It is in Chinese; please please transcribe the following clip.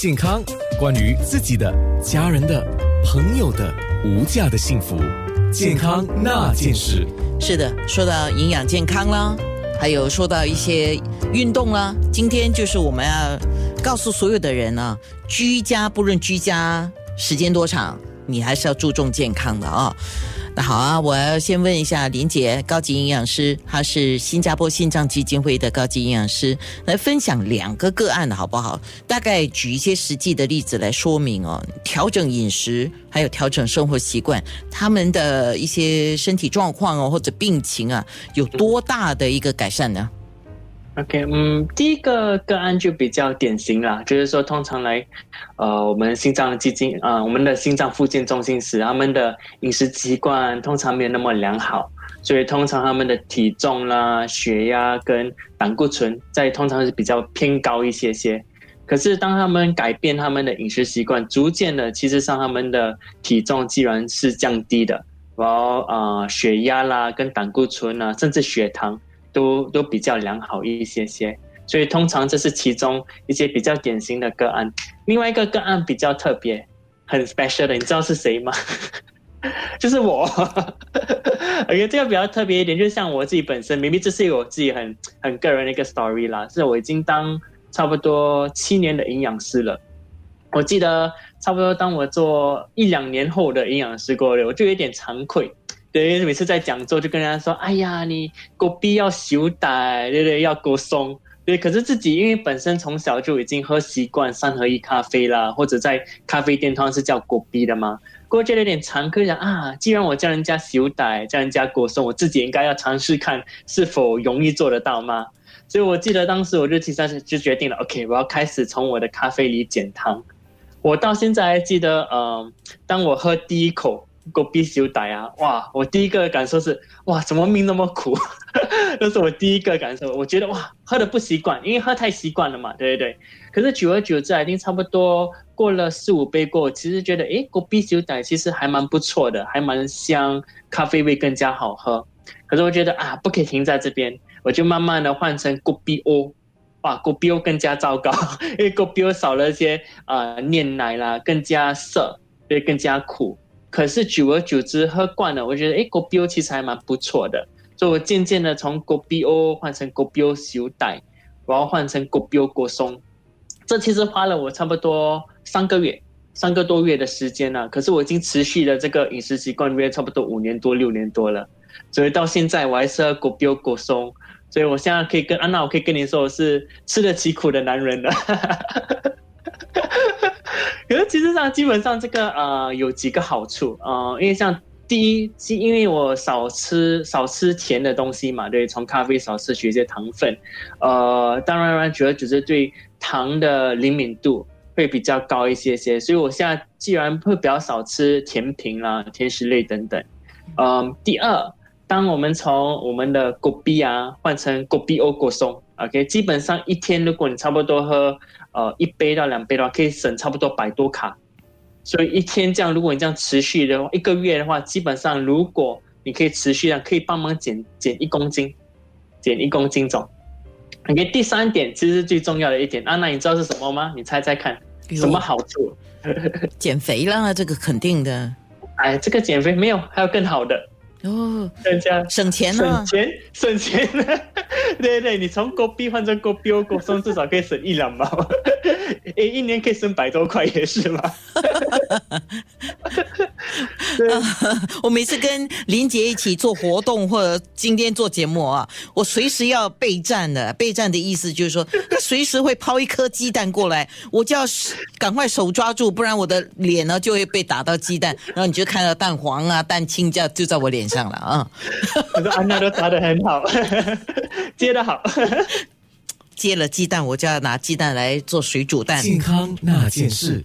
健康，关于自己的、家人的、朋友的无价的幸福，健康那件事。是的，说到营养健康啦，还有说到一些运动啦，今天就是我们要告诉所有的人呢，居家不论居家时间多长，你还是要注重健康的啊。那好啊，我要先问一下林姐，高级营养师，她是新加坡心脏基金会的高级营养师，来分享两个个案的好不好？大概举一些实际的例子来说明哦，调整饮食，还有调整生活习惯，他们的一些身体状况哦，或者病情啊，有多大的一个改善呢？OK，嗯，第一个个案就比较典型啦，就是说通常来，呃，我们心脏基金啊，我们的心脏复健中心时，他们的饮食习惯通常没有那么良好，所以通常他们的体重啦、血压跟胆固醇在通常是比较偏高一些些。可是当他们改变他们的饮食习惯，逐渐的，其实上他们的体重既然是降低的，然后啊，血压啦、跟胆固醇啊，甚至血糖。都都比较良好一些些，所以通常这是其中一些比较典型的个案。另外一个个案比较特别，很 special 的，你知道是谁吗？就是我。OK，这个比较特别一点，就像我自己本身，明明这是我自己很很个人的一个 story 啦。是我已经当差不多七年的营养师了。我记得差不多当我做一两年后的营养师过了，我就有点惭愧。对，每次在讲座就跟人家说：“哎呀，你狗逼要修带，对对，要够松。”对，可是自己因为本身从小就已经喝习惯三合一咖啡啦，或者在咖啡店通常是叫狗逼的嘛，我觉得有点惭愧，讲啊，既然我叫人家修带，叫人家果松，我自己应该要尝试看是否容易做得到吗？所以我记得当时我就其实就决定了，OK，我要开始从我的咖啡里减糖。我到现在还记得，嗯，当我喝第一口。狗逼修带啊！哇，我第一个感受是哇，怎么命那么苦？那是我第一个感受。我觉得哇，喝的不习惯，因为喝太习惯了嘛，对对对？可是久而久之，已经差不多过了四五杯过，其实觉得诶，狗逼修带其实还蛮不错的，还蛮香，咖啡味更加好喝。可是我觉得啊，不可以停在这边，我就慢慢的换成狗逼欧，哇，狗逼欧更加糟糕，因为狗逼欧少了一些啊炼奶啦，更加涩，对，更加苦。可是久而久之喝惯了，我觉得哎，果 B O 其实还蛮不错的，所以我渐渐的从果 B O 换成果 B O 小袋，然后换成果 B O 果松，这其实花了我差不多三个月、三个多月的时间了。可是我已经持续了这个饮食习惯约差不多五年多、六年多了，所以到现在我还是喝果 B O 果松，所以我现在可以跟安娜，我可以跟你说，我是吃得起苦的男人了。其实上基本上这个呃有几个好处呃，因为像第一，因为我少吃少吃甜的东西嘛，对，从咖啡少摄取一些糖分，呃，当然主要只是对糖的灵敏度会比较高一些些，所以我现在既然会比较少吃甜品啦、甜食类等等。嗯，第二，当我们从我们的果啤啊换成果啤欧果松，OK，基本上一天如果你差不多喝。呃，一杯到两杯的话，可以省差不多百多卡，所以一天这样，如果你这样持续的话，一个月的话，基本上如果你可以持续的，可以帮忙减减一公斤，减一公斤重。OK，第三点其实是最重要的一点，安娜，你知道是什么吗？你猜猜看，什么好处？减肥啦，这个肯定的。哎，这个减肥没有，还有更好的。哦，更加省钱呢，省钱省钱，对对，你从国币换成国标国松，至少可以省一两毛，哎，一年可以省百多块也是吗？我每次跟林杰一起做活动或者今天做节目啊，我随时要备战的。备战的意思就是说，他随时会抛一颗鸡蛋过来，我就要赶快手抓住，不然我的脸呢就会被打到鸡蛋，然后你就看到蛋黄啊、蛋清就就在我脸上了啊。我说安娜都答得很好，接得好。接了鸡蛋，我就要拿鸡蛋来做水煮蛋。健康那件事。